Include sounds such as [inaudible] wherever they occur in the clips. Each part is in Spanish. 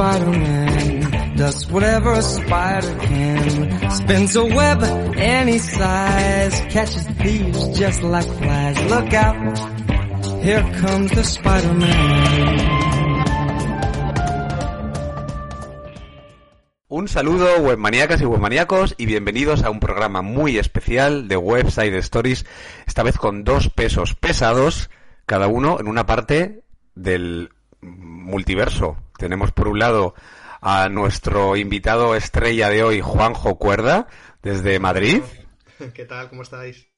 Spider-Man does whatever a spider can. Spins a web any size, catches thieves just like flies. Look out, here comes the Spider-Man. Un saludo webmaníacas y webmaníacos y bienvenidos a un programa muy especial de Website Stories, esta vez con dos pesos pesados, cada uno en una parte del multiverso. Tenemos por un lado a nuestro invitado estrella de hoy, Juanjo Cuerda, desde Madrid. [laughs] ¿Qué tal? ¿Cómo estáis?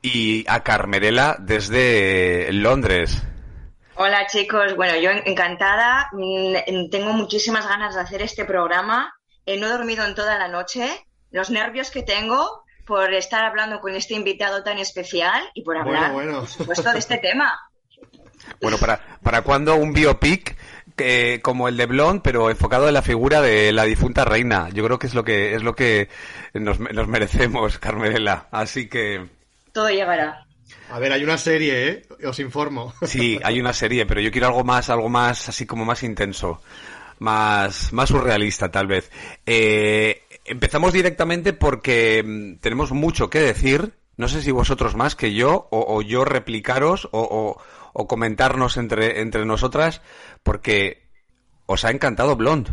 Y a Carmerela desde Londres. Hola chicos, bueno, yo encantada, mm, tengo muchísimas ganas de hacer este programa, Eh, no he dormido en toda la noche, los nervios que tengo por estar hablando con este invitado tan especial y por hablar, Bueno, bueno. por supuesto, de este tema. Bueno, ¿para, para cuándo un biopic que, como el de Blonde, pero enfocado en la figura de la difunta reina? Yo creo que es lo que es lo que nos, nos merecemos, [laughs] Carmerela. Así que Todo llegará. A ver, hay una serie, ¿eh? Os informo. sí, hay una serie, pero yo quiero algo más, algo más, así como más intenso, más, más surrealista, tal vez. Eh, empezamos directamente porque mm, tenemos mucho que decir. No sé si vosotros más que yo, o, o yo replicaros, o, o- o comentarnos entre, entre nosotras, porque os ha encantado Blonde.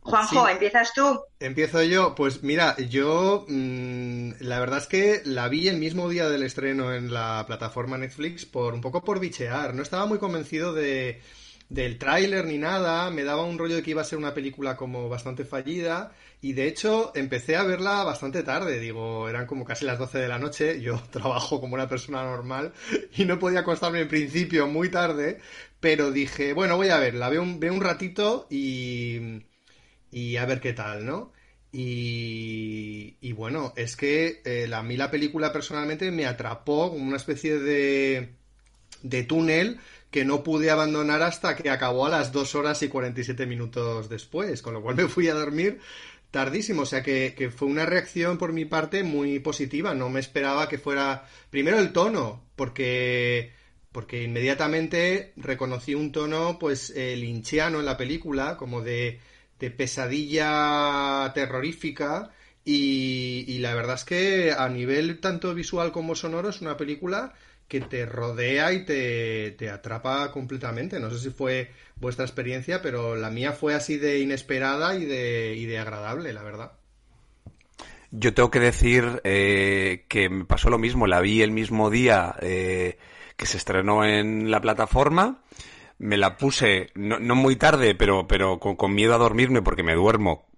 Juanjo, Sí. empiezas tú. Empiezo yo. Pues mira, yo mm, la verdad es que la vi el mismo día del estreno en la plataforma Netflix por un poco por bichear. No estaba muy convencido de del tráiler ni nada. Me daba un rollo de que iba a ser una película como bastante fallida. Y de hecho empecé a verla bastante tarde. Digo, eran como casi las 12 de la noche. Yo [laughs] trabajo como una persona normal y no podía acostarme en principio muy tarde. Pero dije, bueno, voy a verla. Veo un, veo un ratito y y a ver qué tal, ¿no? Y, y bueno, es que eh, la- a mí la película personalmente me atrapó como una especie de, de túnel que no pude abandonar hasta que acabó a las 2 horas y 47 minutos después, con lo cual me fui a dormir tardísimo, o sea que, que fue una reacción por mi parte muy positiva, no me esperaba que fuera primero el tono, porque porque inmediatamente reconocí un tono pues eh, linchiano en la película, como de, de pesadilla terrorífica. Y, y la verdad es que a nivel tanto visual como sonoro es una película que te rodea y te, te atrapa completamente. No sé si fue vuestra experiencia, pero la mía fue así de inesperada y de, y de agradable, la verdad. Yo tengo que decir eh, que me pasó lo mismo. La vi el mismo día eh, que se estrenó en la plataforma. Me la puse no, no muy tarde, pero, pero con, con miedo a dormirme porque me duermo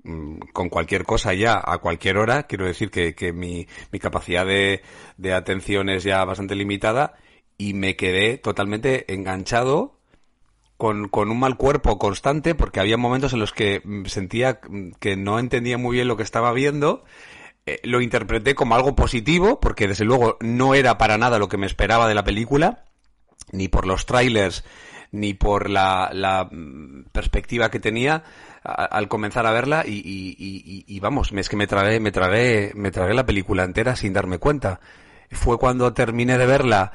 con cualquier cosa ya a cualquier hora. Quiero decir que, que mi, mi capacidad de, de atención es ya bastante limitada y me quedé totalmente enganchado con, con un mal cuerpo constante porque había momentos en los que mm, sentía mm, que no entendía muy bien lo que estaba viendo. Eh, lo interpreté como algo positivo porque desde luego no era para nada lo que me esperaba de la película, ni por los trailers, ni por la, la mm, perspectiva que tenía al comenzar a verla y, vamos, es que me tragué, me tragué, me tragué la película entera sin darme cuenta. Fue cuando terminé de verla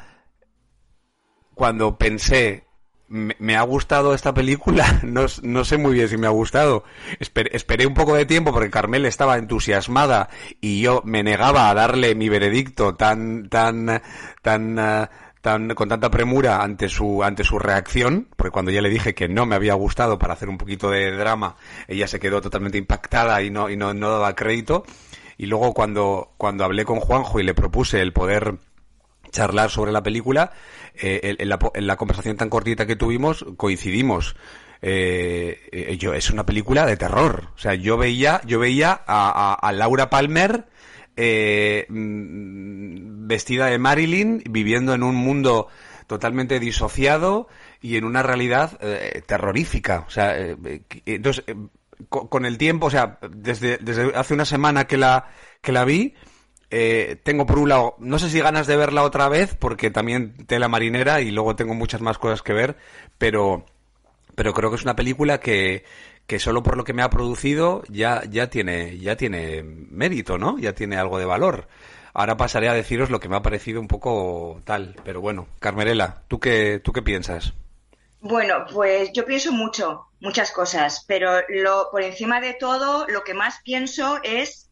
cuando pensé, me, ha gustado esta película, [laughs] no, sé muy bien si me ha gustado. Esper- esperé un poco de tiempo porque Carmel estaba entusiasmada y yo me negaba a darle mi veredicto tan, tan, tan, ah, tan, con tanta premura ante su, ante su reacción, porque cuando ya le dije que no me había gustado para hacer un poquito de drama, ella se quedó totalmente impactada y no, y no, no daba crédito. Y luego cuando, cuando hablé con Juanjo y le propuse el poder charlar sobre la película, eh, en, la, en la conversación tan cortita que tuvimos, coincidimos eh, yo es una película de terror. O sea, yo veía, yo veía a, Laura Palmer eh, mm, vestida de Marilyn, viviendo en un mundo totalmente disociado y en una realidad eh, terrorífica. O sea, entonces con, el tiempo, o sea, desde, desde hace una semana que la que la vi, tengo por un lado, no sé si ganas de verla otra vez, porque también tela marinera y luego tengo muchas más cosas que ver, pero pero creo que es una película que, que solo por lo que me ha producido ya, ya, tiene, ya tiene mérito, ¿no? Ya tiene algo de valor. Ahora pasaré a deciros lo que me ha parecido un poco tal, pero bueno, Carmerela, ¿tú qué, tú qué piensas? Bueno, pues yo pienso mucho, muchas cosas, pero lo, por encima de todo, lo que más pienso es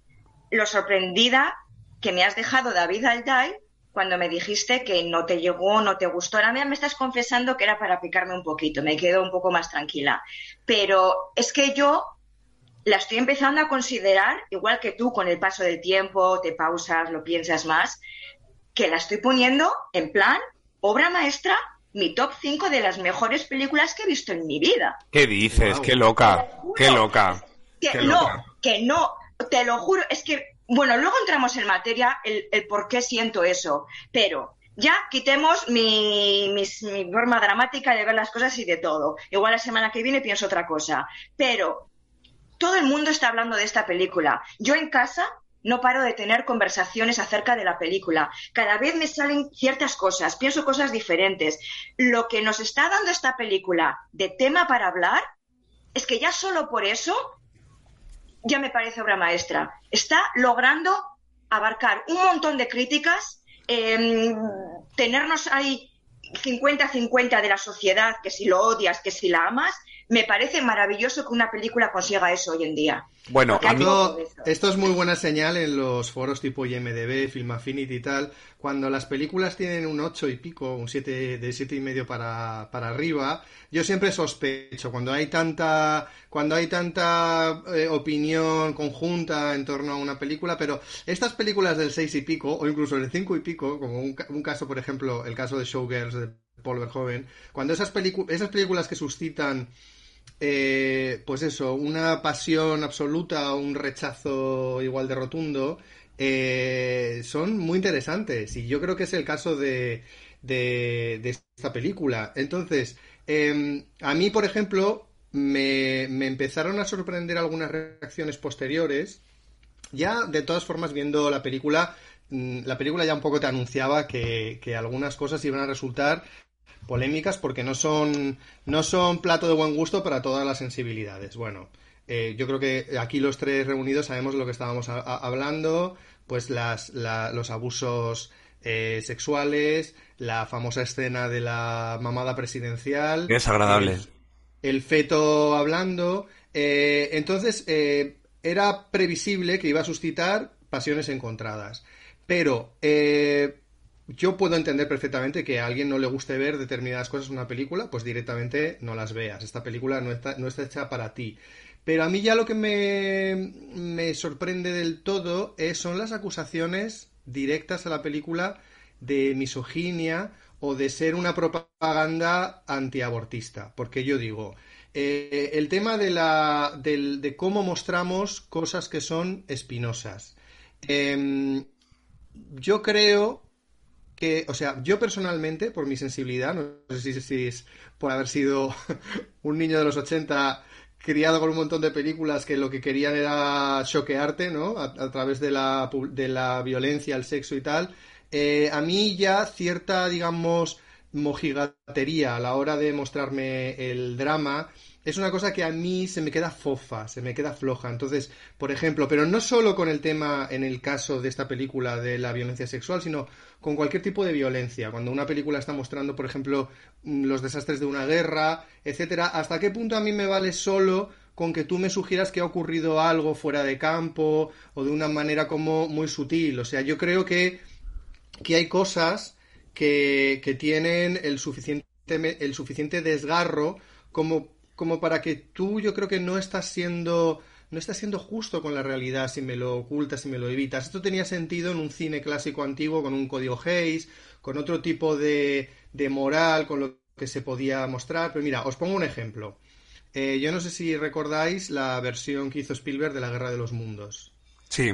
lo sorprendida que me has dejado David Alday cuando me dijiste que no te llegó, no te gustó. Ahora me estás confesando que era para picarme un poquito, me quedo un poco más tranquila. Pero es que yo la estoy empezando a considerar, igual que tú con el paso del tiempo, te pausas, lo piensas más, que la estoy poniendo en plan obra maestra, mi top 5 de las mejores películas que he visto en mi vida. ¿Qué dices? ¡Qué loca! ¡Qué loca! Que no, que no, te lo juro, es que bueno, luego entramos en materia el, por qué siento eso, pero ya quitemos mi, forma dramática de ver las cosas y de todo. Igual la semana que viene pienso otra cosa, pero todo el mundo está hablando de esta película. Yo en casa no paro de tener conversaciones acerca de la película. Cada vez me salen ciertas cosas, pienso cosas diferentes. Lo que nos está dando esta película de tema para hablar es que ya solo por eso ya me parece obra maestra. Está logrando abarcar un montón de críticas, em, tenernos ahí 50-50 de la sociedad, que si lo odias, que si la amas, me parece maravilloso que una película consiga eso hoy en día. Bueno, esto es muy buena señal en los foros tipo IMDB, Film Affinity y tal. Cuando las películas tienen un 8 y pico, un 7 de siete y medio para, para arriba, yo siempre sospecho cuando hay tanta cuando hay tanta eh, opinión conjunta en torno a una película, pero estas películas del 6 y pico o incluso del 5 y pico, como un, un caso, por ejemplo, el caso de Showgirls de Paul Verhoeven, cuando esas, esas películas que suscitan eh, pues eso, una pasión absoluta o un rechazo igual de rotundo, eh, son muy interesantes. Y yo creo que es el caso de, de, esta película. Entonces, em, a mí, por ejemplo, me, empezaron a sorprender algunas reacciones posteriores. Ya, de todas formas, viendo la película, mm, la película ya un poco te anunciaba que algunas cosas iban a resultar polémicas porque no son, no son plato de buen gusto para todas las sensibilidades. Bueno, eh, yo creo que aquí los tres reunidos sabemos lo que estábamos hablando, pues las, los abusos eh, sexuales, la famosa escena de la mamada presidencial. Es agradable. El, feto hablando. Eh, entonces, era previsible que iba a suscitar pasiones encontradas. Pero yo puedo entender perfectamente que a alguien no le guste ver determinadas cosas en una película, pues directamente no las veas. Esta película no está, no está hecha para ti. Pero a mí ya lo que me, me sorprende del todo es, son las acusaciones directas a la película de misoginia o de ser una propaganda antiabortista. Porque yo digo, eh, el tema de, la, de cómo mostramos cosas que son espinosas. Em, yo creo que, o sea, yo personalmente, por mi sensibilidad, no sé si, es por haber sido [laughs] un niño de los 80 criado con un montón de películas que lo que querían era choquearte, ¿no? A, través de la, de la violencia, el sexo y tal. Eh, a mí ya cierta, digamos, mojigatería a la hora de mostrarme el drama es una cosa que a mí se me queda fofa, se me queda floja. Entonces, por ejemplo, pero no solo con el tema en el caso de esta película de la violencia sexual, sino con cualquier tipo de violencia. Cuando una película está mostrando, por ejemplo, mm, los desastres de una guerra, etcétera, ¿hasta qué punto a mí me vale solo con que tú me sugieras que ha ocurrido algo fuera de campo o de una manera como muy sutil? O sea, yo creo que, que hay cosas que, que tienen el suficiente, el suficiente desgarro como como para que tú yo creo que no estás siendo no estás siendo justo con la realidad si me lo ocultas, si me lo evitas. Esto tenía sentido en un cine clásico antiguo con un código Hayes, con otro tipo de, de moral, con lo que se podía mostrar. Pero mira, os pongo un ejemplo. Eh, yo no sé si recordáis la versión que hizo Spielberg de la Guerra de los Mundos. Sí.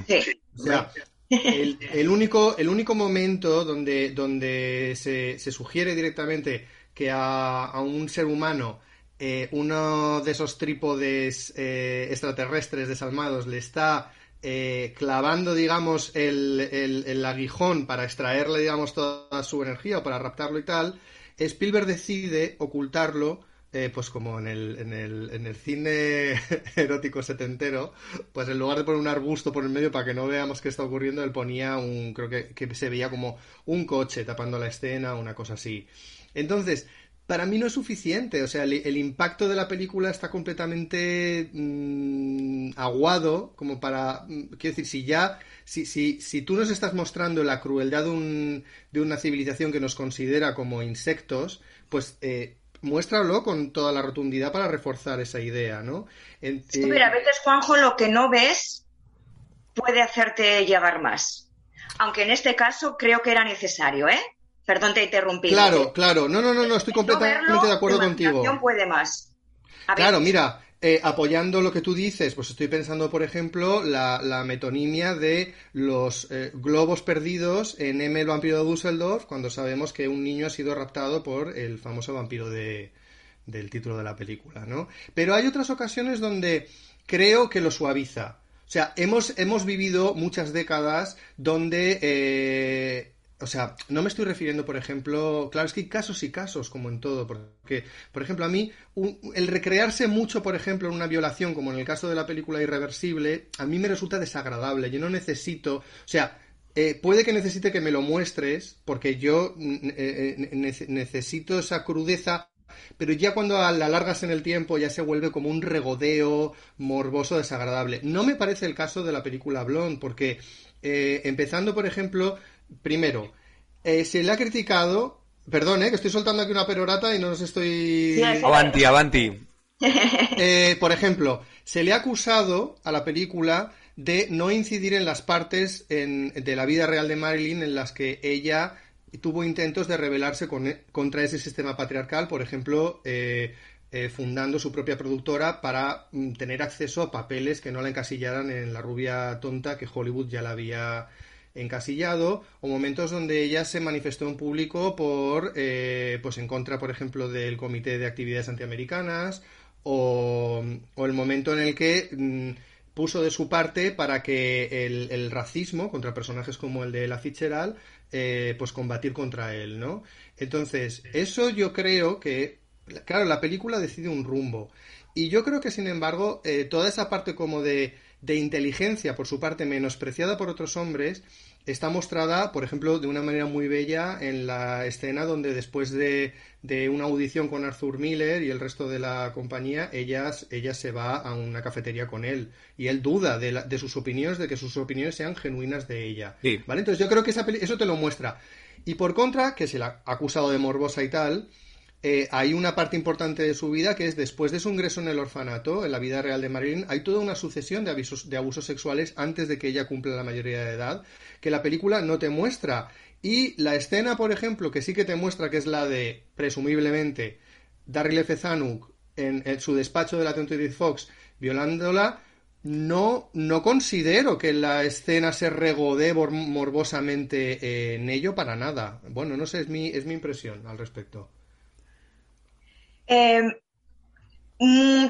O sea, el, único, el único momento donde, donde se, sugiere directamente que a, un ser humano eh, uno de esos trípodes eh, extraterrestres desalmados le está eh, clavando, digamos, el, el, aguijón para extraerle, digamos, toda su energía o para raptarlo y tal, Spielberg decide ocultarlo pues como en el, en el, en el cine [laughs] erótico setentero, pues en lugar de poner un arbusto por el medio para que no veamos qué está ocurriendo, él ponía un, creo que, que se veía como un coche tapando la escena, una cosa así. Entonces, para mí no es suficiente. O sea, el, impacto de la película está completamente mm, aguado como para... Mm, quiero decir, si ya... Si, si, si tú nos estás mostrando la crueldad de, un, de una civilización que nos considera como insectos, pues eh, muéstralo con toda la rotundidad para reforzar esa idea, ¿no? sí, pero a veces, Juanjo, lo que no ves puede hacerte llegar más. Aunque en este caso creo que era necesario, ¿eh? Perdón, te interrumpí. Claro, claro. No, no, no, no estoy completamente de acuerdo contigo. puede más. claro, mira, eh, apoyando lo que tú dices, pues estoy pensando, por ejemplo, la, metonimia de los eh, globos perdidos en M, el vampiro de Düsseldorf, cuando sabemos que un niño ha sido raptado por el famoso vampiro de, del título de la película, ¿no? Pero hay otras ocasiones donde creo que lo suaviza. O sea, hemos, hemos vivido muchas décadas donde eh, o sea, no me estoy refiriendo, por ejemplo, claro, es que hay casos y casos, como en todo, porque, por ejemplo, a mí, el recrearse mucho, por ejemplo, en una violación, como en el caso de la película Irreversible, a mí me resulta desagradable. Yo no necesito, o sea, eh, puede que necesite que me lo muestres, porque yo eh, eh, necesito esa crudeza, pero ya cuando la alargas en el tiempo ya se vuelve como un regodeo morboso desagradable. No me parece el caso de la película Blonde, porque empezando, por ejemplo, primero, eh, se le ha criticado, perdón, eh, que estoy soltando aquí una perorata y no nos estoy... avanti, avanti. Eh, por ejemplo, se le ha acusado a la película de no incidir en las partes de la vida real de Marilyn en las que ella tuvo intentos de rebelarse contra ese sistema patriarcal, por ejemplo, fundando su propia productora para mm, tener acceso a papeles que no la encasillaran en la rubia tonta que Hollywood ya la había encasillado o momentos donde ella se manifestó en público por eh, pues en contra por ejemplo del comité de actividades antiamericanas o, o el momento en el que mm, puso de su parte para que el, racismo contra personajes como el de la Fitzgerald eh, pues combatir contra él no entonces eso yo creo que claro la película decide un rumbo. Y yo creo que sin embargo eh, toda esa parte como de de inteligencia por su parte menospreciada por otros hombres está mostrada, por ejemplo, de una manera muy bella en la escena donde después de, de una audición con Arthur Miller y el resto de la compañía, ella, ella se va a una cafetería con él y él duda de, de sus opiniones, de que sus opiniones sean genuinas de ella. ¿Vale? Entonces yo creo que esa eso te lo muestra. Y por contra, que se la ha acusado de morbosa y tal, eh, hay una parte importante de su vida que es después de su ingreso en el orfanato, en la vida real de Marilyn, hay toda una sucesión de, avisos, de abusos sexuales antes de que ella cumpla la mayoría de edad, que la película no te muestra. Y la escena, por ejemplo, que sí que te muestra, que es la de, presumiblemente, Daryl F. Zanuck en, su despacho de la 23 Fox violándola, no, no considero que la escena se regodee morbosamente en ello para nada. Bueno, no sé, es mi, es mi impresión al respecto. Eh,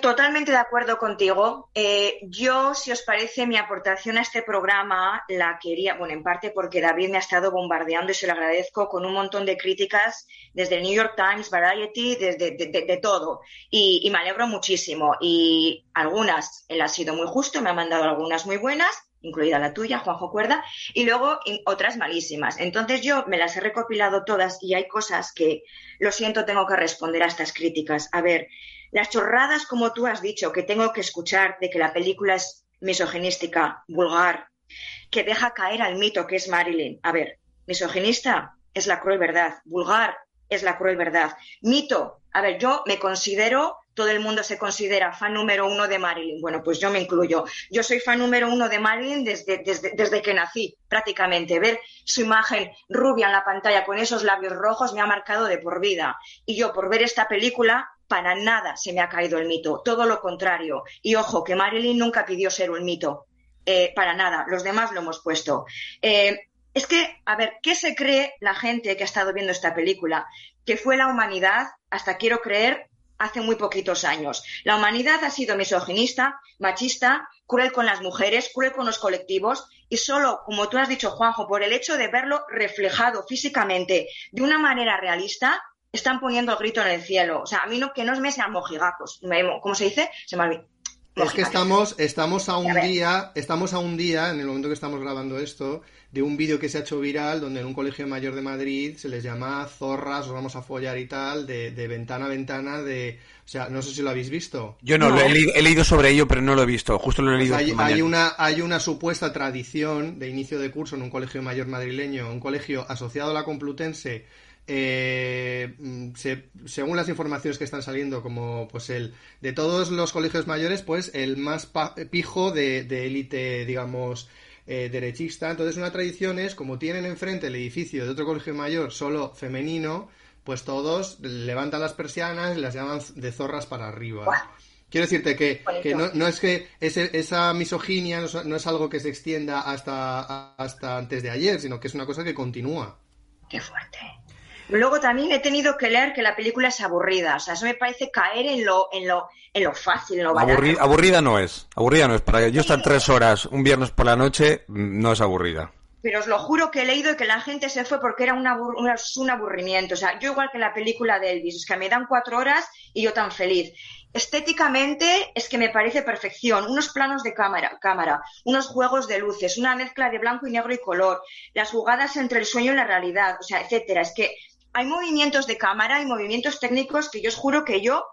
totalmente de acuerdo contigo. Eh, yo, si os parece, mi aportación a este programa la quería, bueno, en parte porque David me ha estado bombardeando y se lo agradezco con un montón de críticas desde el New York Times, Variety, desde de, todo. Y, y, me alegro muchísimo. Y algunas, él ha sido muy justo, me ha mandado algunas muy buenas incluida la tuya, Juanjo Cuerda, y luego otras malísimas. Entonces yo me las he recopilado todas y hay cosas que, lo siento, tengo que responder a estas críticas. A ver, las chorradas, como tú has dicho, que tengo que escuchar de que la película es misoginística, vulgar, que deja caer al mito que es Marilyn. A ver, misoginista es la cruel verdad, vulgar es la cruel verdad. Mito, a ver, yo me considero todo el mundo se considera fan número uno de Marilyn. Bueno, pues yo me incluyo. Yo soy fan número uno de Marilyn desde, desde, que nací, prácticamente. Ver su imagen rubia en la pantalla con esos labios rojos me ha marcado de por vida. Y yo, por ver esta película, para nada se me ha caído el mito, todo lo contrario. Y ojo, que Marilyn nunca pidió ser un mito, eh, para nada, los demás lo hemos puesto. Eh, es que, a ver, ¿qué se cree la gente que ha estado viendo esta película? Que fue la humanidad, hasta quiero creer, hace muy poquitos años. La humanidad ha sido misoginista, machista, cruel con las mujeres, cruel con los colectivos y solo, como tú has dicho, Juanjo, por el hecho de verlo reflejado físicamente de una manera realista, están poniendo el grito en el cielo. O sea, a mí no, que no me sean mojigacos. ¿Cómo se dice? Se me Es que estamos, estamos a un día, estamos a un día, en el momento que estamos grabando esto, de un vídeo que se ha hecho viral donde en un colegio mayor de Madrid se les llama zorras, os vamos a follar y tal, de, ventana a ventana, de... O sea, no sé si lo habéis visto. Yo no, He, leído sobre ello, pero no lo he visto. Justo lo he leído. hay, hay, una, hay una supuesta tradición de inicio de curso en un colegio mayor madrileño, un colegio asociado a la Complutense, eh, según las informaciones que están saliendo, como pues el de todos los colegios mayores, pues el más pijo de élite, digamos, eh, derechista. Entonces, una tradición es, como tienen enfrente el edificio de otro colegio mayor solo femenino, pues todos levantan las persianas y las llaman de zorras para arriba. Quiero decirte que, no, es que esa misoginia no, es algo que se extienda hasta, hasta antes de ayer, sino que es una cosa que continúa. Qué fuerte. Luego también he tenido que leer que la película es aburrida. O sea, eso me parece caer en lo, en lo, en lo fácil, en lo aburrida no es. Aburrida no es. Para yo estar tres horas un viernes por la noche, mm, no es aburrida. Pero os lo juro que he leído que la gente se fue porque era un, un aburrimiento. O sea, yo igual que la película de Elvis, es que me dan cuatro horas y yo tan feliz. Estéticamente es que me parece perfección. Unos planos de cámara, cámara, unos juegos de luces, una mezcla de blanco y negro y color, las jugadas entre el sueño y la realidad, o sea, etcétera. Es que hay movimientos de cámara y movimientos técnicos que yo os juro que yo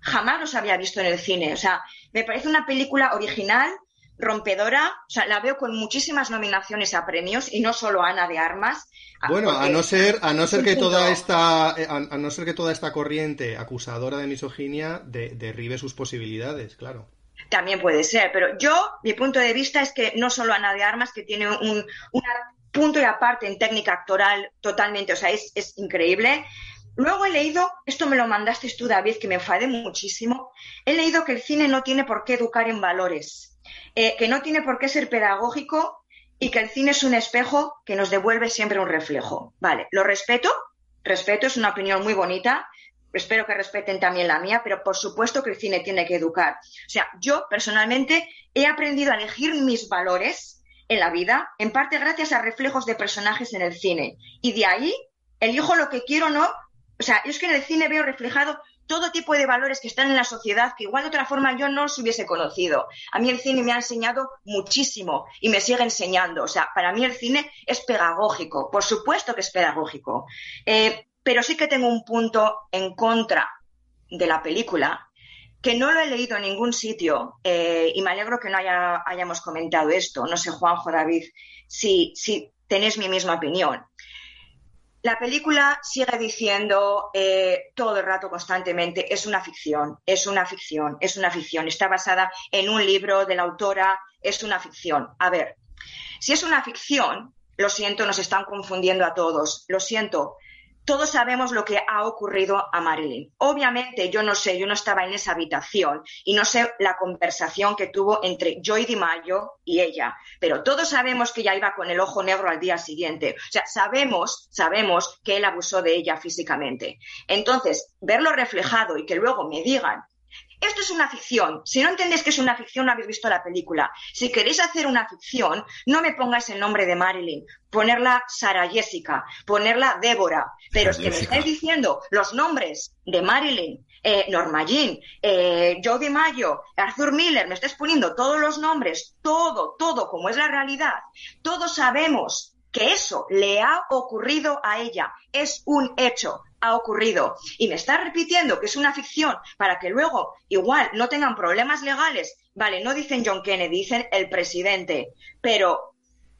jamás los había visto en el cine. O sea, me parece una película original, rompedora, o sea, la veo con muchísimas nominaciones a premios y no solo Ana de Armas. Bueno, a no ser, a no ser que toda esta, eh, a, no ser que toda esta corriente acusadora de misoginia derribe sus posibilidades, claro. También puede ser, pero yo, mi punto de vista es que no solo Ana de Armas, que tiene un, una punto y aparte en técnica actoral totalmente, o sea, es, increíble. Luego he leído, esto me lo mandaste tú, David, que me enfadé muchísimo, he leído que el cine no tiene por qué educar en valores, eh, que no tiene por qué ser pedagógico y que el cine es un espejo que nos devuelve siempre un reflejo. Vale, lo respeto, respeto, es una opinión muy bonita, espero que respeten también la mía, pero por supuesto que el cine tiene que educar. O sea, yo personalmente he aprendido a elegir mis valores en la vida, en parte gracias a reflejos de personajes en el cine. Y de ahí elijo lo que quiero no. O sea, yo es que en el cine veo reflejado todo tipo de valores que están en la sociedad que igual de otra forma yo no os hubiese conocido. A mí el cine me ha enseñado muchísimo y me sigue enseñando. O sea, para mí el cine es pedagógico, por supuesto que es pedagógico. Eh, pero sí que tengo un punto en contra de la película que no lo he leído en ningún sitio eh, y me alegro que no hayamos comentado esto. No sé, Juanjo, David, si, si tenéis mi misma opinión. La película sigue diciendo eh, todo el rato, constantemente, es una ficción, es una ficción, es una ficción. Está basada en un libro de la autora, es una ficción. A ver, si es una ficción, lo siento, nos están confundiendo a todos. Lo siento, todos sabemos lo que ha ocurrido a Marilyn. Obviamente yo no sé, yo no estaba en esa habitación y no sé la conversación que tuvo entre Joy DiMaggio y ella, pero todos sabemos que ella iba con el ojo negro al día siguiente. O sea, sabemos, sabemos que él abusó de ella físicamente. Entonces, verlo reflejado y que luego me digan esto es una ficción. Si no entendéis que es una ficción, no habéis visto la película. Si queréis hacer una ficción, no me pongáis el nombre de Marilyn, ponerla Sara Jessica, ponerla Débora. Pero es que me estáis diciendo los nombres de Marilyn, eh, Norma Jean, eh, Joe DiMaggio, Arthur Miller, me estáis poniendo todos los nombres, todo, todo como es la realidad. Todos sabemos que eso le ha ocurrido a ella. Es un hecho ha ocurrido y me está repitiendo que es una ficción para que luego igual no tengan problemas legales, vale, no dicen John Kennedy, dicen el presidente, pero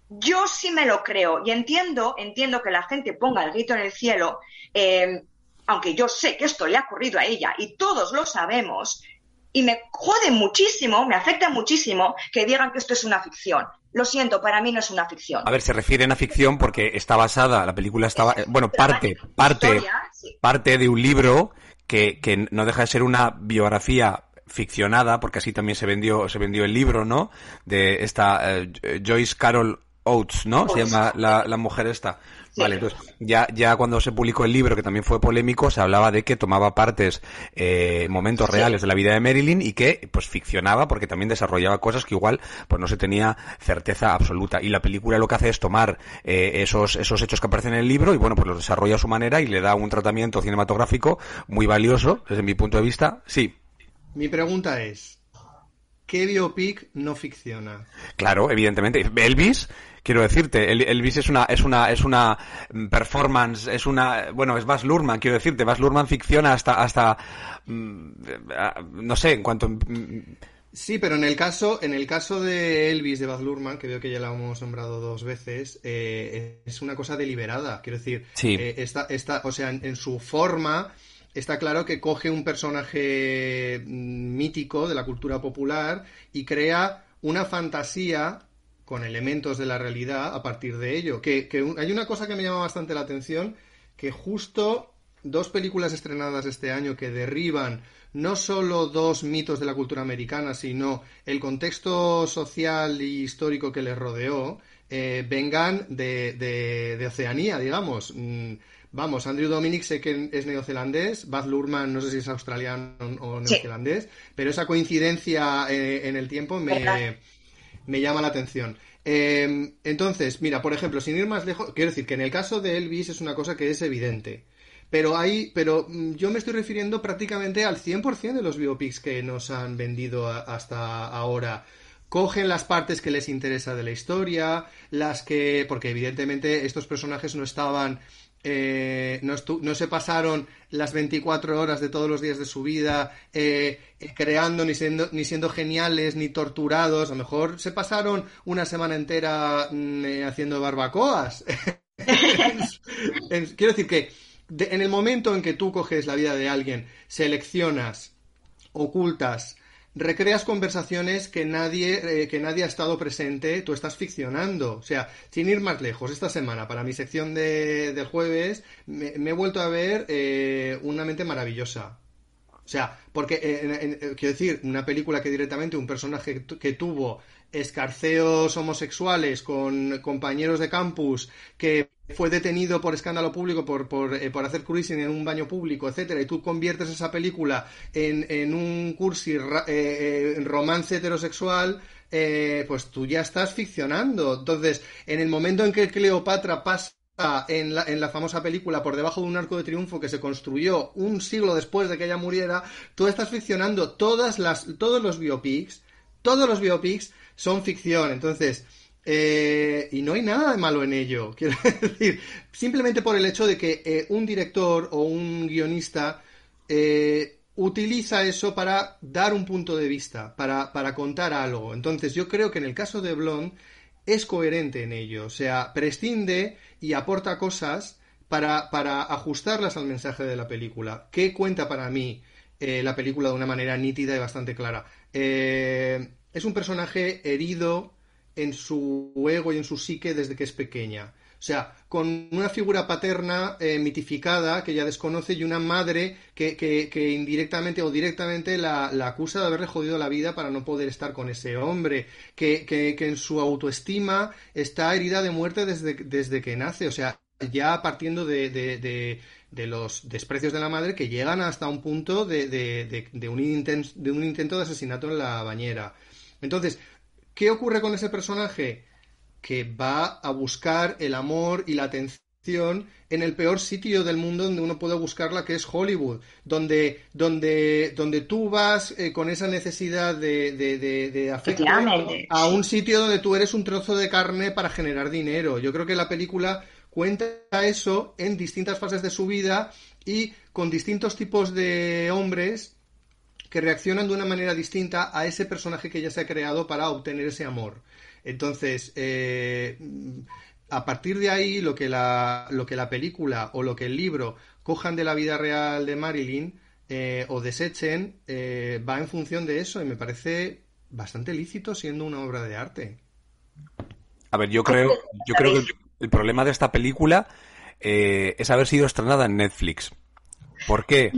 yo sí me lo creo y entiendo, entiendo que la gente ponga el grito en el cielo, eh, aunque yo sé que esto le ha ocurrido a ella y todos lo sabemos, y me jode muchísimo, me afecta muchísimo que digan que esto es una ficción. Lo siento, para mí no es una ficción. A ver, se refieren a ficción porque está basada, la película estaba, bueno, parte, parte, parte de un libro que, que no deja de ser una biografía ficcionada, porque así también se vendió, se vendió el libro, ¿no? De esta eh, Joyce Carol Oates, ¿no? Se llama la, la mujer esta. Vale, entonces ya, ya cuando se publicó el libro, que también fue polémico, se hablaba de que tomaba partes, eh, momentos reales de la vida de Marilyn y que pues ficcionaba porque también desarrollaba cosas que igual pues no se tenía certeza absoluta. Y la película lo que hace es tomar eh, esos, esos hechos que aparecen en el libro y bueno, pues los desarrolla a su manera y le da un tratamiento cinematográfico muy valioso desde mi punto de vista. Sí. Mi pregunta es, ¿qué biopic no ficciona? Claro, evidentemente. Elvis, quiero decirte, Elvis es una, es una, es una performance, es una, bueno, es Baz Luhrmann, quiero decirte, Baz Luhrmann ficciona hasta, hasta, mm, no sé, en cuanto... Mm, sí, pero en el caso, en el caso de Elvis de Baz Luhrmann, que veo que ya la hemos nombrado dos veces, eh, es una cosa deliberada. Quiero decir, sí. eh, está, está, o sea, en, en, su forma está claro que coge un personaje mm, mítico de la cultura popular y crea una fantasía con elementos de la realidad a partir de ello. Que, que, hay una cosa que me llama bastante la atención, que justo dos películas estrenadas este año que derriban no solo dos mitos de la cultura americana, sino el contexto social y histórico que les rodeó, eh, vengan de, de, de, Oceanía, digamos. Mm, vamos, Andrew Dominic sé que es neozelandés, Baz Luhrmann no sé si es australiano o neozelandés, sí. pero esa coincidencia eh, en el tiempo me, me llama la atención. Eh, entonces, mira, por ejemplo, sin ir más lejos, quiero decir que en el caso de Elvis es una cosa que es evidente. Pero hay, pero mm, yo me estoy refiriendo prácticamente al 100% de los biopics que nos han vendido hasta ahora. Cogen las partes que les interesa de la historia, las que, porque evidentemente estos personajes no estaban eh, no, no, se pasaron las 24 horas de todos los días de su vida eh, creando ni siendo, ni siendo geniales ni torturados. A lo mejor se pasaron una semana entera mm, eh, haciendo barbacoas. [laughs] Quiero decir que de, en el momento en que tú coges la vida de alguien, seleccionas, ocultas, recreas conversaciones que nadie, eh, que nadie ha estado presente, tú estás ficcionando. O sea, sin ir más lejos, esta semana, para mi sección de, del jueves, me, he vuelto a ver eh, Una mente maravillosa. O sea, porque, eh, en, quiero decir, una película que directamente un personaje que tuvo escarceos homosexuales con compañeros de campus que fue detenido por escándalo público por, por, eh, por, hacer cruising en un baño público, etcétera, y tú conviertes esa película en, en un cursi eh, eh, romance heterosexual, pues tú ya estás ficcionando. Entonces, en el momento en que Cleopatra pasa en la, en la, famosa película por debajo de un arco de triunfo que se construyó un siglo después de que ella muriera, tú estás ficcionando todas las, todos los biopics, todos los biopics son ficción. Entonces, eh, y no hay nada de malo en ello. [laughs] Quiero decir, simplemente por el hecho de que eh, un director o un guionista eh, utiliza eso para dar un punto de vista, para, para, contar algo. Entonces, yo creo que en el caso de Blonde es coherente en ello. O sea, prescinde y aporta cosas para, para ajustarlas al mensaje de la película. ¿Qué cuenta para mí la película de una manera nítida y bastante clara? es un personaje herido en su ego y en su psique desde que es pequeña. O sea, con una figura paterna eh, mitificada que ella desconoce y una madre que, que, indirectamente o directamente la, la, acusa de haberle jodido la vida para no poder estar con ese hombre, que, que en su autoestima está herida de muerte desde, desde que nace. O sea, ya partiendo de, de, de, los desprecios de la madre que llegan hasta un punto de, de un intento de asesinato en la bañera. Entonces, ¿Qué ocurre con ese personaje? Que va a buscar el amor y la atención en el peor sitio del mundo donde uno puede buscarla, que es Hollywood, donde, donde, donde tú vas eh, con esa necesidad de, de, de, de afecto a un sitio donde tú eres un trozo de carne para generar dinero. Yo creo que la película cuenta eso en distintas fases de su vida y con distintos tipos de hombres que reaccionan de una manera distinta a ese personaje que ya se ha creado para obtener ese amor. Entonces, eh, a partir de ahí, lo que, la, lo que la película o lo que el libro cojan de la vida real de Marilyn eh, o desechen, eh, va en función de eso y me parece bastante lícito siendo una obra de arte. A ver, yo creo, yo creo que el problema de esta película es haber sido estrenada en Netflix. ¿Por qué?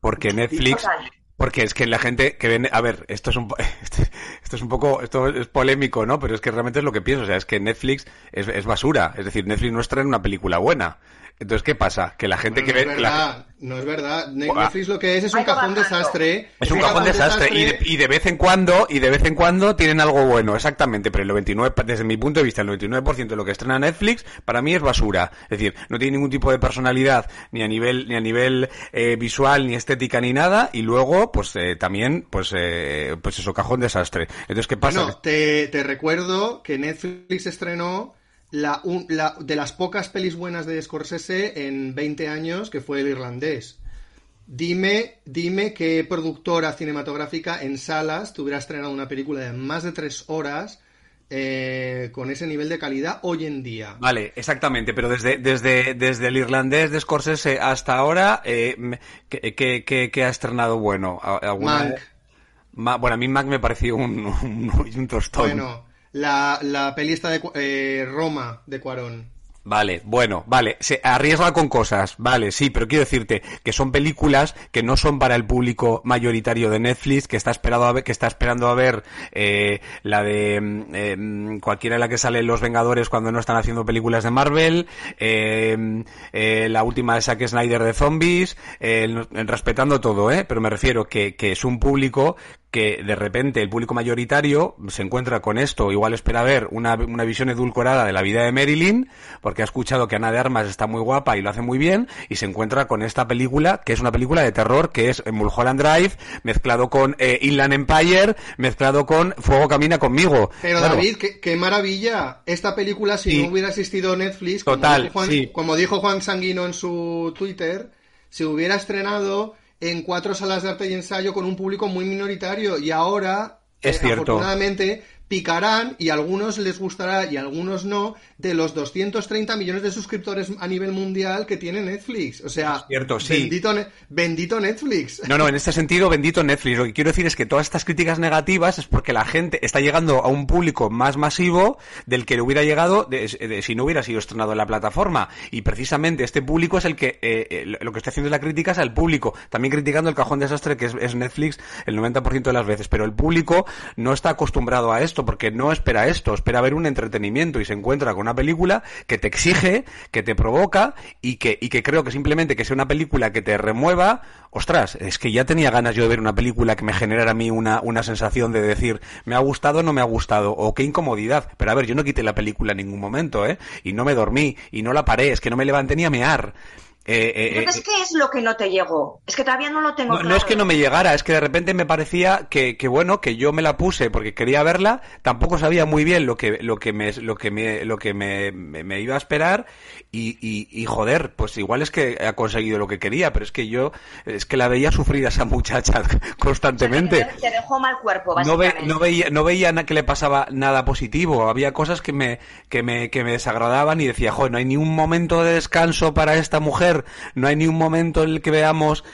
porque Netflix... Porque es que la gente que ven, a ver, esto es un, [laughs] esto es un poco, esto es polémico, ¿no? Pero es que realmente es lo que pienso, o sea, es que Netflix es, es basura, es decir, Netflix no estrena una película buena. Entonces, ¿qué pasa? Que la gente que ve... No verdad, no es verdad. Netflix lo que es es un cajón desastre. Es un cajón desastre, Y, de, y, de, vez en cuando, y de vez en cuando tienen algo bueno, exactamente, pero el 99, desde mi punto de vista, el 99% de lo que estrena Netflix, para mí es basura. Es decir, no tiene ningún tipo de personalidad, ni a nivel, ni a nivel eh, visual, ni estética, ni nada, y luego, pues eh, también, pues, eh, pues eso, cajón desastre. Entonces, ¿qué pasa? Bueno, te, te recuerdo que Netflix estrenó la, la, de las pocas pelis buenas de Scorsese en 20 años, que fue el irlandés. Dime, dime qué productora cinematográfica en salas te hubiera estrenado una película de más de tres horas eh, con ese nivel de calidad hoy en día. Vale, exactamente, pero desde, desde, desde el irlandés de Scorsese hasta ahora, eh, ¿qué, ha estrenado bueno? ¿Alguna... Bueno, a mí Mac me pareció un, un, un tostón. Bueno, la, la peli de eh, Roma de Cuarón. Vale, bueno, vale, se arriesga con cosas, vale, sí, pero quiero decirte que son películas que no son para el público mayoritario de Netflix, que está esperado a ver, que está esperando a ver eh, la de mm, eh, cualquiera de la que sale Los Vengadores cuando no están haciendo películas de Marvel, eh, eh la última de Zack Snyder de zombies, respetando todo, eh, pero me refiero que, que es un público que de repente el público mayoritario se encuentra con esto, igual espera ver una, una visión edulcorada de la vida de Marilyn, porque ha escuchado que Ana de Armas está muy guapa y lo hace muy bien, y se encuentra con esta película, que es una película de terror, que es Mulholland Drive, mezclado con eh, Inland Empire, mezclado con Fuego Camina conmigo. Pero David, qué, maravilla. Esta película, si no hubiera existido Netflix, Total, como, dijo Juan, como dijo Juan Sanguino en su Twitter, se hubiera estrenado en cuatro salas de arte y ensayo con un público muy minoritario y ahora es cierto. afortunadamente picarán y a algunos les gustará y a algunos no de los 230 millones de suscriptores a nivel mundial que tiene Netflix. O sea, cierto, sí. bendito, bendito, Netflix. No, no, en este sentido, bendito Netflix. Lo que quiero decir es que todas estas críticas negativas es porque la gente está llegando a un público más masivo del que le hubiera llegado de, si no hubiera sido estrenado en la plataforma. Y precisamente este público es el que eh, eh, lo que está haciendo es la crítica es al público. También criticando el cajón desastre que es, es Netflix el 90% de las veces. Pero el público no está acostumbrado a esto porque no espera esto, espera ver un entretenimiento y se encuentra con una película que te exige, que te provoca y que, y que creo que simplemente que sea una película que te remueva, ostras, es que ya tenía ganas yo de ver una película que me generara a mí una, una sensación de decir, me ha gustado o no me ha gustado, o qué incomodidad. Pero a ver, yo no quité la película en ningún momento, ¿eh? Y no me dormí, y no la paré, es que no me levanté ni a mear. Eh, eh, eh ¿qué es lo que no te llegó? Es que todavía no lo tengo no, claro. No es que no me llegara, es que de repente me parecía que, que, bueno, que yo me la puse porque quería verla, tampoco sabía muy bien lo que, lo que me, lo que me, lo que me, me, iba a esperar y, y, y, joder, pues igual es que ha conseguido lo que quería, pero es que yo, es que la veía sufrir a esa muchacha [laughs] constantemente. te, dejó mal cuerpo, básicamente. No, no veía, no veía que le pasaba nada positivo, había cosas que me, que me, que me desagradaban y decía, joder, no hay ni un momento de descanso para esta mujer no hay ni un momento en el que veamos,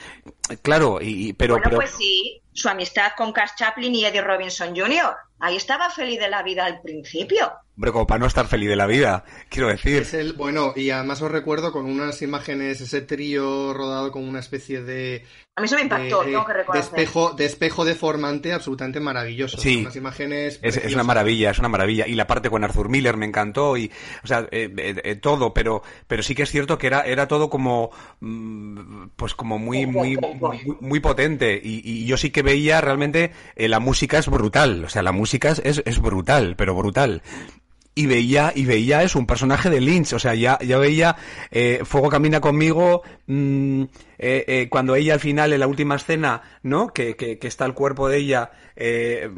claro, y, pero... Bueno, pues sí, su amistad con Cass Chaplin y Eddie Robinson Jr. Ahí estaba feliz de la vida al principio. Hombre, como para no estar feliz de la vida, quiero decir. Es el, bueno, y además os recuerdo con unas imágenes, ese trío rodado con una especie de... A mí eso me impactó, tengo que reconocer. De espejo, deformante absolutamente maravilloso. Sí. Unas imágenes... Es, es, una maravilla, es una maravilla. Y la parte con Arthur Miller me encantó y, o sea, eh, eh, eh, todo, pero, pero sí que es cierto que era, era todo como, mm, pues como muy, muy, muy, potente. Y, y, yo sí que veía realmente, la música es brutal, o sea, la música es, es brutal, pero brutal y veía y veía es un personaje de Lynch. O sea ya ya veía eh, Fuego camina conmigo mm, eh, eh, cuando ella al final en la última escena no que, que, que está el cuerpo de ella eh,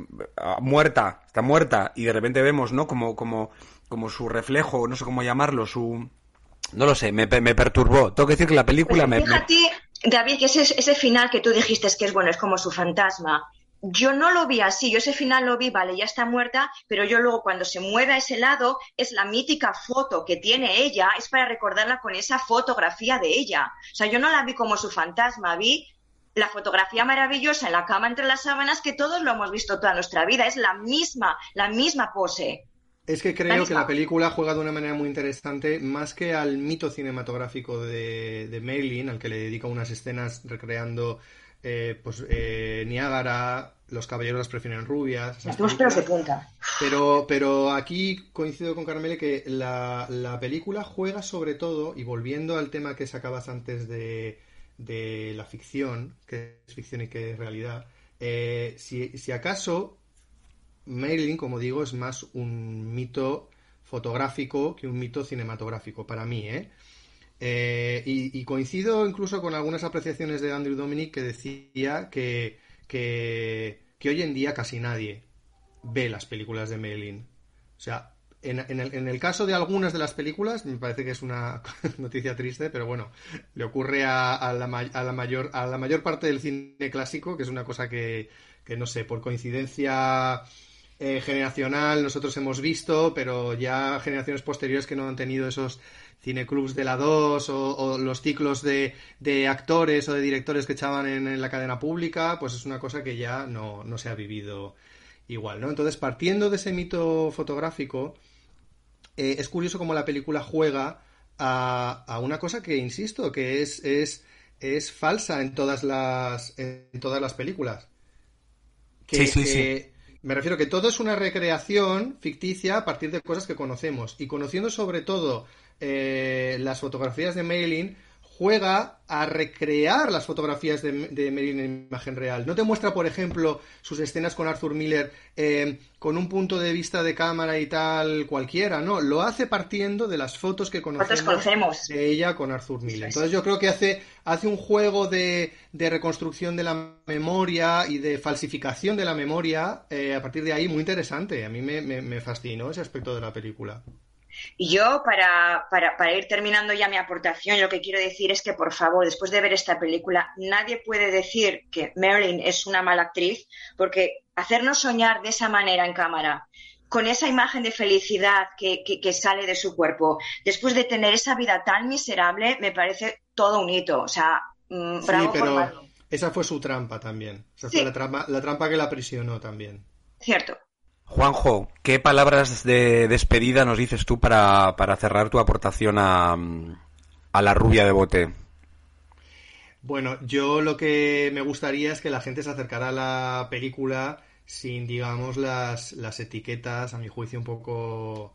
muerta está muerta y de repente vemos no como como como su reflejo no sé cómo llamarlo su no lo sé me, me perturbó. Tengo que decir que la película me fíjate David que ese ese final que tú dijiste es que es bueno es como su fantasma yo no lo vi así, yo ese final lo vi, vale, ya está muerta, pero yo luego cuando se mueve a ese lado es la mítica foto que tiene ella, es para recordarla con esa fotografía de ella. O sea, yo no la vi como su fantasma, vi la fotografía maravillosa en la cama entre las sábanas que todos lo hemos visto toda nuestra vida, es la misma, la misma pose. Es que creo que la película juega de una manera muy interesante, más que al mito cinematográfico de, de Marilyn, al que le dedica unas escenas recreando eh, pues eh, Niágara, los caballeros las prefieren rubias. Las tenemos pelos de punta. Pero, pero aquí coincido con Carmele que la, la película juega sobre todo, y volviendo al tema que sacabas antes de, de la ficción, que es ficción y que es realidad, eh, si, si acaso Marilyn, como digo, es más un mito fotográfico que un mito cinematográfico, para mí, ¿eh? Eh, y, y coincido incluso con algunas apreciaciones de Andrew Dominic que decía que, que, que hoy en día casi nadie ve las películas de Marilyn. O sea, en, en el, en el caso de algunas de las películas, me parece que es una [laughs] noticia triste, pero bueno, le ocurre a, la, a la mayor, a la mayor parte del cine clásico, que es una cosa que, que no sé, por coincidencia eh, generacional nosotros hemos visto, pero ya generaciones posteriores que no han tenido esos cineclubs de la 2 o, o los ciclos de, de actores o de directores que echaban en, en la cadena pública, pues es una cosa que ya no, no se ha vivido igual, ¿no? Entonces, partiendo de ese mito fotográfico, eh, es curioso cómo la película juega a, a una cosa que, insisto, que es, es, es falsa en todas las, en todas las películas. Que, Sí, sí, que- me refiero que todo es una recreación ficticia a partir de cosas que conocemos. Y conociendo sobre todo eh, las fotografías de Marilyn, juega a recrear las fotografías de, de en imagen real. No te muestra, por ejemplo, sus escenas con Arthur Miller eh, con un punto de vista de cámara y tal cualquiera, no. Lo hace partiendo de las fotos que conocemos, de ella con Arthur Miller. Entonces yo creo que hace, hace un juego de, de reconstrucción de la memoria y de falsificación de la memoria eh, a partir de ahí muy interesante. A mí me, me- me fascinó ese aspecto de la película. Y yo, para, para, para ir terminando ya mi aportación, lo que quiero decir es que, por favor, después de ver esta película, nadie puede decir que Marilyn es una mala actriz, porque hacernos soñar de esa manera en cámara, con esa imagen de felicidad que, que, que sale de su cuerpo, después de tener esa vida tan miserable, me parece todo un hito. O sea, mm, Sí, bravo pero esa fue su trampa también. Esa Sí. fue la trampa, la trampa que la aprisionó también. Cierto. Juanjo, ¿qué palabras de despedida nos dices tú para, para cerrar tu aportación a, a la rubia de bote? Bueno, yo lo que me gustaría es que la gente se acercara a la película sin, digamos, las, las etiquetas, a mi juicio, un poco,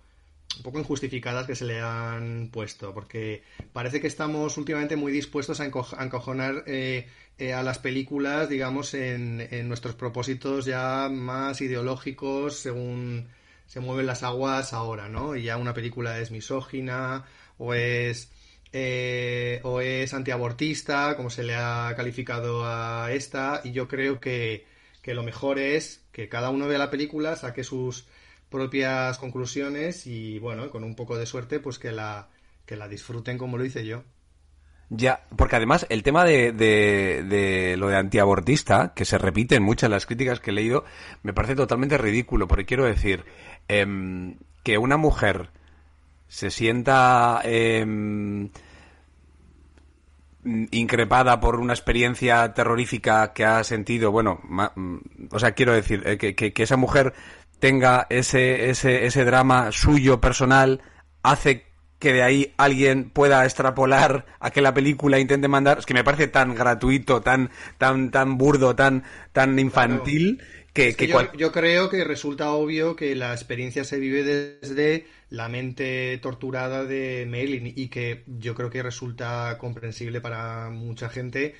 un poco injustificadas que se le han puesto, porque parece que estamos últimamente muy dispuestos a, enco- a encojonar eh, eh, a las películas, digamos, en, nuestros propósitos ya más ideológicos según se mueven las aguas ahora, ¿no? Y ya una película es misógina o es eh, o es antiabortista, como se le ha calificado a esta, y yo creo que, que lo mejor es que cada uno vea la película, saque sus propias conclusiones y bueno, con un poco de suerte, pues que la, que la disfruten como lo hice yo. Ya, porque además el tema de, de, lo de antiabortista, que se repite en muchas de las críticas que he leído, me parece totalmente ridículo, porque quiero decir em, que una mujer se sienta em, increpada por una experiencia terrorífica que ha sentido, bueno, ma- mm, o sea, quiero decir, eh, que, que- que esa mujer tenga ese, ese, ese drama suyo personal, hace que de ahí alguien pueda extrapolar a que la película intente mandar, es que me parece tan gratuito, tan, tan, tan burdo, tan, tan infantil, que, Es que que yo, cual- yo creo que resulta obvio que la experiencia se vive desde la mente torturada de Marilyn y que yo creo que resulta comprensible para mucha gente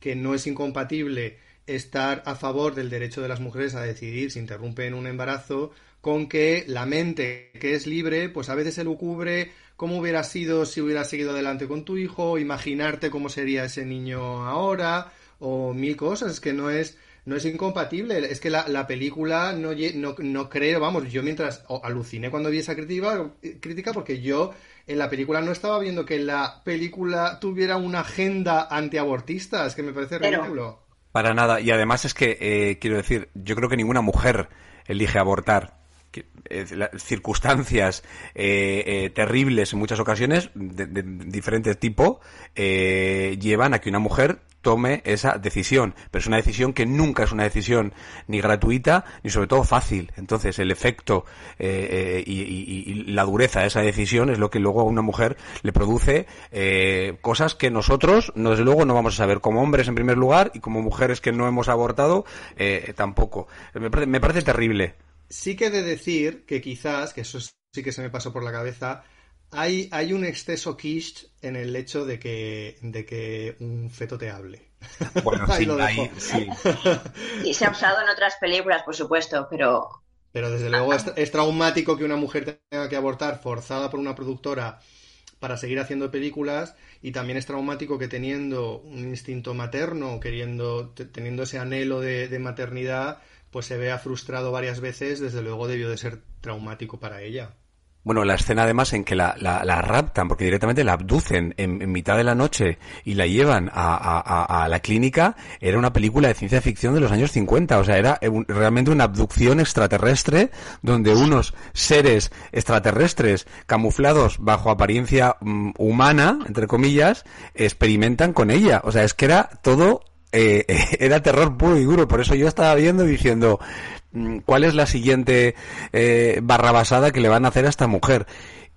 que no es incompatible estar a favor del derecho de las mujeres a decidir si interrumpen un embarazo con que la mente que es libre pues a veces se lucubre cómo hubiera sido si hubiera seguido adelante con tu hijo, imaginarte cómo sería ese niño ahora o mil cosas, es que no es no es incompatible, es que la, la película no, no, no creo, vamos, yo mientras o- aluciné cuando vi esa crítica, crítica porque yo en la película no estaba viendo que la película tuviera una agenda antiabortista, es que me parece Pero- ridículo. Para nada. Y además es que, eh, quiero decir, yo creo que ninguna mujer elige abortar. Circunstancias terribles en muchas ocasiones de, de diferente tipo llevan a que una mujer tome esa decisión. Pero es una decisión que nunca es una decisión ni gratuita ni sobre todo fácil. Entonces el efecto eh, eh, y, la dureza de esa decisión es lo que luego a una mujer le produce eh, cosas que nosotros, no, desde luego, no vamos a saber como hombres en primer lugar y como mujeres que no hemos abortado tampoco. Me parece, me parece terrible. Sí que he de decir que quizás, que eso sí que se me pasó por la cabeza, hay, hay un exceso quiche en el hecho de que, de que un feto te hable. Bueno, [laughs] sí, sí. [laughs] Y se ha usado en otras películas, por supuesto, pero... Pero desde luego es, traumático que una mujer tenga que abortar forzada por una productora para seguir haciendo películas y también es traumático que teniendo un instinto materno, queriendo, teniendo ese anhelo de, de maternidad, pues se vea frustrado varias veces, desde luego debió de ser traumático para ella. Bueno, la escena además en que la, la, raptan, porque directamente la abducen en, mitad de la noche y la llevan a, a, la clínica, era una película de ciencia ficción de los años 50. O sea, era realmente una abducción extraterrestre donde unos seres extraterrestres camuflados bajo apariencia mm, humana, entre comillas, experimentan con ella. O sea, es que era todo eh, [laughs] era terror puro y duro. Por eso yo estaba viendo y diciendo, Mm, cuál es la siguiente eh, barrabasada que le van a hacer a esta mujer.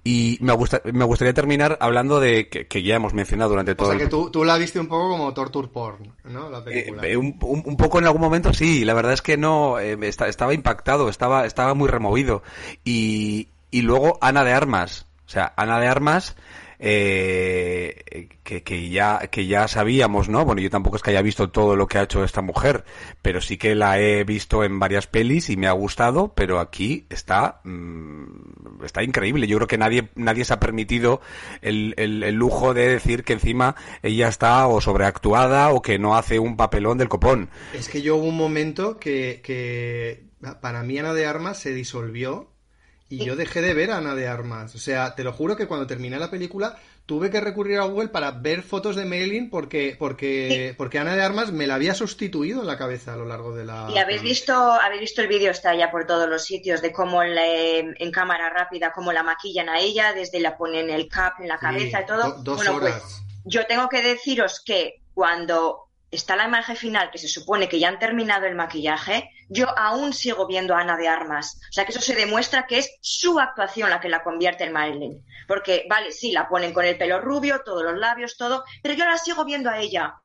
Y me, gusta, me gustaría terminar hablando de que, ya hemos mencionado durante todo o sea, que tú, tú, la viste un poco como torture porn, ¿no? La película. Eh, un, un, poco en algún momento sí, la verdad es que no, eh, estaba impactado, estaba, estaba muy removido. Y, y luego Ana de Armas, o sea, Ana de Armas eh, que, que, ya, que ya sabíamos, ¿no? Bueno, yo tampoco es que haya visto todo lo que ha hecho esta mujer, pero sí que la he visto en varias pelis y me ha gustado, pero aquí está, mm, está increíble. Yo creo que nadie, nadie se ha permitido el, el, lujo de decir que encima ella está o sobreactuada o que no hace un papelón del copón. Es que yo hubo un momento que, que para mí Ana de Armas se disolvió y yo dejé de ver a Ana de Armas. O sea, te lo juro que cuando terminé la película tuve que recurrir a Google para ver fotos de Mailin porque, porque, porque Ana de Armas me la había sustituido en la cabeza a lo largo de la. Y habéis visto, habéis visto el vídeo, está ya por todos los sitios, de cómo le, en cámara rápida, cómo la maquillan a ella, desde la ponen el cap en la cabeza y todo. dos bueno, pues, horas. Pues yo tengo que deciros que cuando está la imagen final, que se supone que ya han terminado el maquillaje, yo aún sigo viendo a Ana de Armas. O sea que eso se demuestra que es su actuación la que la convierte en Marilyn. Porque, vale, sí, la ponen con el pelo rubio, todos los labios, todo, pero yo la sigo viendo a ella.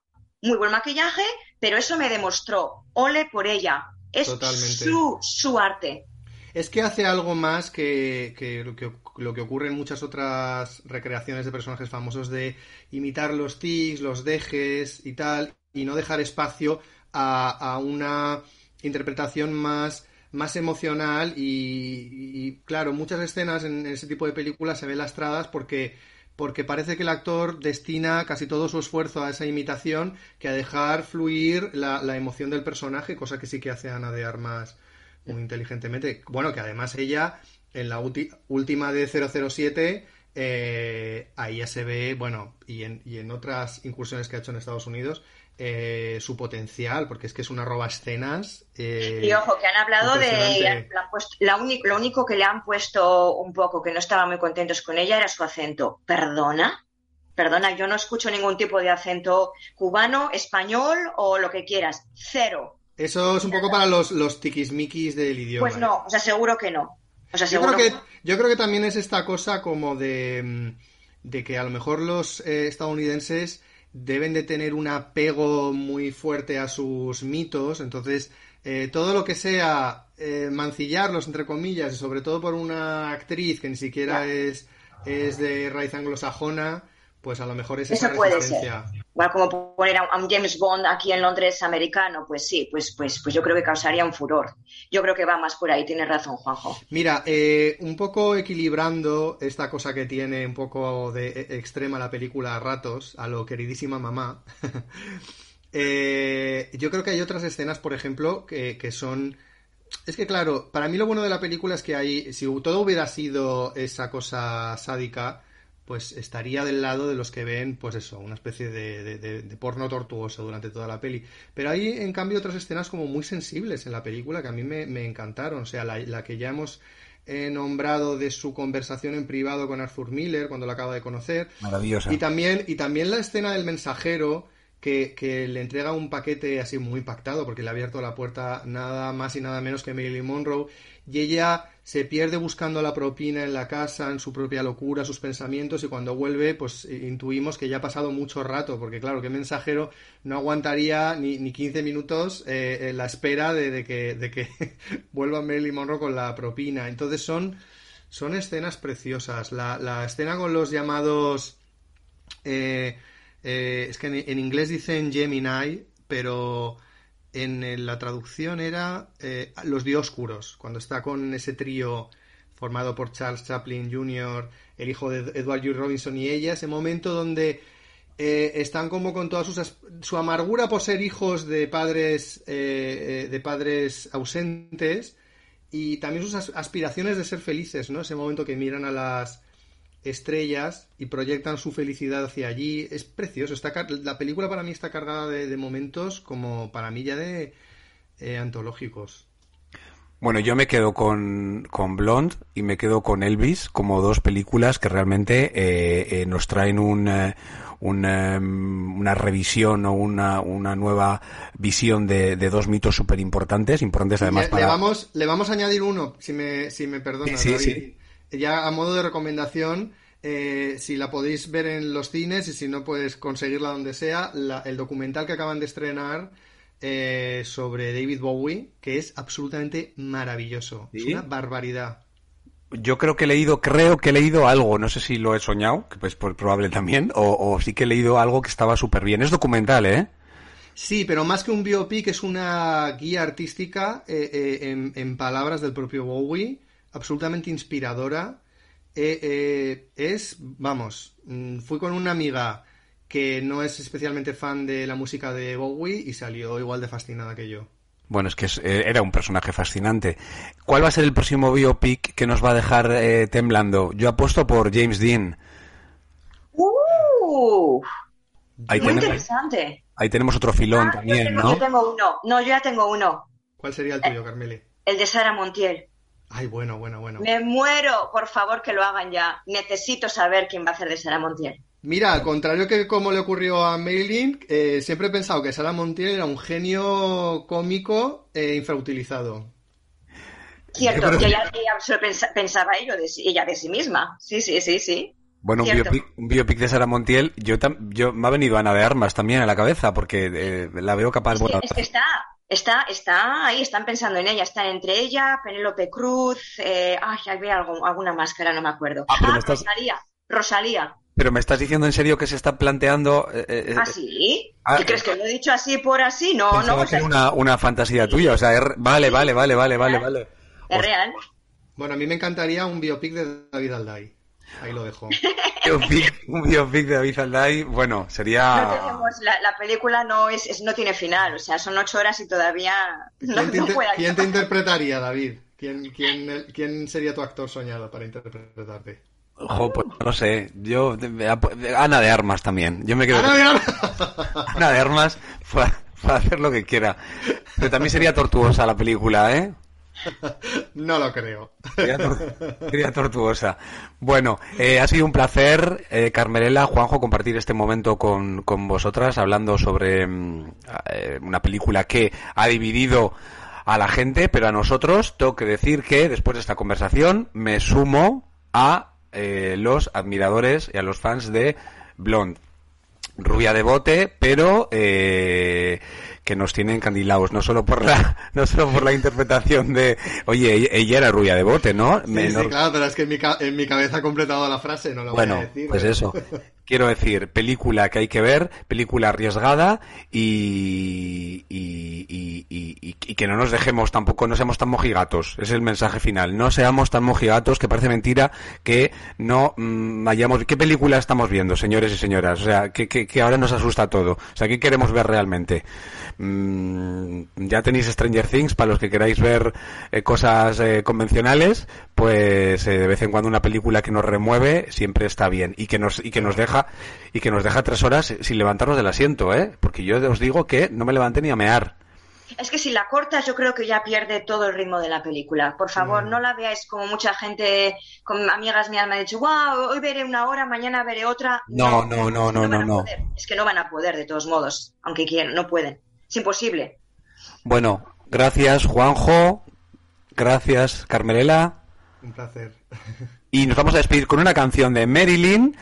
Muy buen maquillaje, pero eso me demostró. Ole por ella. Es su, su arte. Es que hace algo más que, lo que, lo que ocurre en muchas otras recreaciones de personajes famosos de imitar los tics, los dejes y tal y no dejar espacio a, una interpretación más, más emocional y, claro, muchas escenas en, ese tipo de películas se ven lastradas porque porque parece que el actor destina casi todo su esfuerzo a esa imitación que a dejar fluir la, emoción del personaje, cosa que sí que hace Ana de Armas muy inteligentemente. Bueno, que además ella, en la última de 007, eh, ahí ya se ve, bueno, y en, y en otras incursiones que ha hecho en Estados Unidos, eh, su potencial, porque es que es una roba escenas. Eh, y ojo, que han hablado de. La lo único que le han puesto un poco que no estaban muy contentos con ella era su acento. ¿Perdona? Perdona, yo no escucho ningún tipo de acento cubano, español o lo que quieras. Cero. Eso es un poco para los, los tiquismiquis del idioma. Pues no, o sea, seguro que no. Yo, creo que, yo creo que también es esta cosa como de, de que a lo mejor los eh, estadounidenses deben de tener un apego muy fuerte a sus mitos, entonces eh, todo lo que sea eh, mancillarlos, entre comillas, y sobre todo por una actriz que ni siquiera es, es de raíz anglosajona, pues a lo mejor es esa puede ser. Igual como poner a un James Bond aquí en Londres americano, pues sí, pues, pues, pues yo creo que causaría un furor. Yo creo que va más por ahí, tienes razón, Juanjo. Mira, eh, un poco equilibrando esta cosa que tiene un poco de e, extrema la película a ratos, a lo queridísima mamá. [laughs] Eh, yo creo que hay otras escenas, por ejemplo, que, que son es que claro, para mí lo bueno de la película es que hay, si todo hubiera sido esa cosa sádica, pues estaría del lado de los que ven, pues eso, una especie de, de, porno tortuoso durante toda la peli. Pero hay, en cambio, otras escenas como muy sensibles en la película que a mí me, encantaron. O sea, la, que ya hemos eh, nombrado de su conversación en privado con Arthur Miller cuando la acaba de conocer. Maravillosa. Y también, y también la escena del mensajero que, que, le entrega un paquete así muy impactado porque le ha abierto la puerta nada más y nada menos que Marilyn Monroe y ella se pierde buscando la propina en la casa, en su propia locura, sus pensamientos, y cuando vuelve, pues intuimos que ya ha pasado mucho rato, porque claro, qué mensajero no aguantaría ni, ni 15 minutos eh, en la espera de, que, de que [laughs] vuelva Marilyn Monroe con la propina. Entonces son, son escenas preciosas. La, la escena con los llamados... Eh, eh, es que en, en, inglés dicen Gemini, pero en la traducción era eh, Los Dioscuros, cuando está con ese trío formado por Charles Chaplin Jr., el hijo de Edward G. Robinson y ella, ese momento donde eh, están como con toda su amargura por ser hijos de padres, eh, de padres ausentes y también sus aspiraciones de ser felices, ¿no? Ese momento que miran a las estrellas y proyectan su felicidad hacia allí. Es precioso. Está, la película para mí está cargada de, momentos como para mí ya de eh, antológicos. Bueno, yo me quedo con, con Blonde y me quedo con Elvis como dos películas que realmente eh, eh, nos traen un, una revisión o una, una nueva visión de, dos mitos súper importantes, importantes además para... Le vamos, le vamos a añadir uno, si me, si me perdonas, ya a modo de recomendación, eh, si la podéis ver en los cines y si no, puedes conseguirla donde sea, el documental que acaban de estrenar eh, sobre David Bowie, que es absolutamente maravilloso. Es una barbaridad. Yo creo que he leído, creo que he leído algo, no sé si lo he soñado, que pues probable también, o, sí que he leído algo que estaba súper bien. Es documental, ¿eh? Sí, pero más que un biopic es una guía artística eh, en, en, palabras del propio Bowie absolutamente inspiradora. Eh, eh, es, vamos, mm, fui con una amiga que no es especialmente fan de la música de Bowie y salió igual de fascinada que yo. Bueno, es que eh, era un personaje fascinante. ¿Cuál va a ser el próximo biopic que nos va a dejar temblando? Yo apuesto por James Dean. ¡Uh! Ahí muy interesante. Ahí tenemos otro filón ah, también, ¿no? Yo tengo uno. No, yo ya tengo uno. ¿Cuál sería el tuyo, Carmeli? El de Sara Montiel. Ay, bueno, bueno, bueno. Me muero, por favor, que lo hagan ya. Necesito saber quién va a hacer de Sara Montiel. Mira, al contrario que como le ocurrió a Maylin, eh, siempre he pensado que Sara Montiel era un genio cómico e infrautilizado. Cierto, que ella, pensaba ello de, ella de sí misma. Sí, sí, sí, sí. Bueno, un biopic, de Sara Montiel, yo, yo me ha venido Ana de Armas también a la cabeza, porque eh, la veo capaz... de... es que está, Está, está ahí, están pensando en ella, está entre ella, Penélope Cruz, eh, ay, había algo, alguna máscara, no me acuerdo. Ah, ah Rosalía, Rosalía. Pero me estás diciendo en serio que se está planteando. Eh, eh, ¿Ah, sí? Ah, ¿Qué crees que lo he dicho así por así? No, no. Pues una, una fantasía tuya, o sea, vale, vale, vale, vale, vale, vale. Es real. Bueno, a mí me encantaría un biopic de David Alday. Ahí lo dejo. [laughs] un biopic de David Alday, bueno, sería... No tenemos, la, película no es, no tiene final, o sea, son ocho horas y todavía no, ¿Quién, te, ¿quién te interpretaría, David? ¿Quién, quién, quién sería tu actor soñado para interpretarte? Ojo, pues no sé, yo... Ana de Armas también, yo me quedo... Ana de Armas, [laughs] Ana de Armas para hacer lo que quiera. Pero también sería tortuosa la película, ¿eh? [laughs] No lo creo. Sería, tortuosa. Bueno, eh, ha sido un placer, eh, Carmelela, Juanjo, compartir este momento con, con vosotras, hablando sobre mm, eh, una película que ha dividido a la gente, pero a nosotros tengo que decir que después de esta conversación me sumo a los admiradores y a los fans de Blonde. Rubia de bote, pero que nos tienen candilados, no solo por la, [laughs] no solo por la interpretación de, oye, ella era rubia de bote, ¿no? Sí, claro, pero es que en mi, en mi cabeza ha completado la frase, no la voy a decir. Pues eso. [laughs] Quiero decir, película que hay que ver, película arriesgada y, y, y, y, que no nos dejemos tampoco, no seamos tan mojigatos. Es el mensaje final. No seamos tan mojigatos que parece mentira que no mm, vayamos. ¿Qué película estamos viendo, señores y señoras? O sea, que, que, que ahora nos asusta todo. O sea, ¿qué queremos ver realmente? Mm, ya tenéis Stranger Things para los que queráis ver eh, cosas eh, convencionales, pues eh, de vez en cuando una película que nos remueve siempre está bien y que nos y que nos deja y que nos deja tres horas sin levantarnos del asiento, ¿eh? Porque yo os digo que no me levanté ni a mear. Es que si la cortas, yo creo que ya pierde todo el ritmo de la película. Por favor, Mm. no la veáis como mucha gente, con amigas mías me han dicho, wow, hoy veré una hora, mañana veré otra. No, no, no, no, no, a no. poder. Es que no van a poder, de todos modos, aunque quieran, no pueden. Es imposible. Bueno, gracias Juanjo, gracias Carmelela. Un placer. [laughs] Y nos vamos a despedir con una canción de Marilyn.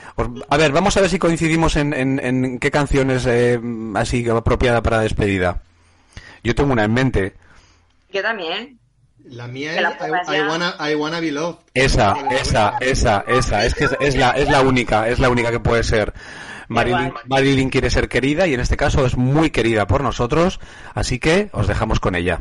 A ver, vamos a ver si coincidimos en, en- en qué canción es eh, así apropiada para despedida. Yo tengo una en mente. Yo también. La mía ¿Me la es I, wanna, I wanna be loved. Esa, esa, esa, esa. Es que es, es la, es la única, es la única que puede ser. Marilyn. Marilyn quiere ser querida y en este caso es muy querida por nosotros, así que os dejamos con ella.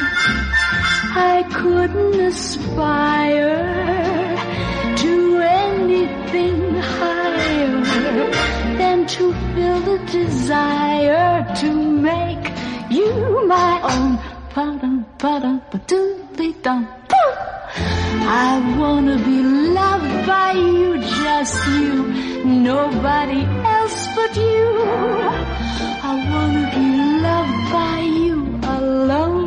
I couldn't aspire to anything higher than to feel the desire to make you my own. I wanna be loved by you, just you, nobody else but you. I wanna be loved by you alone.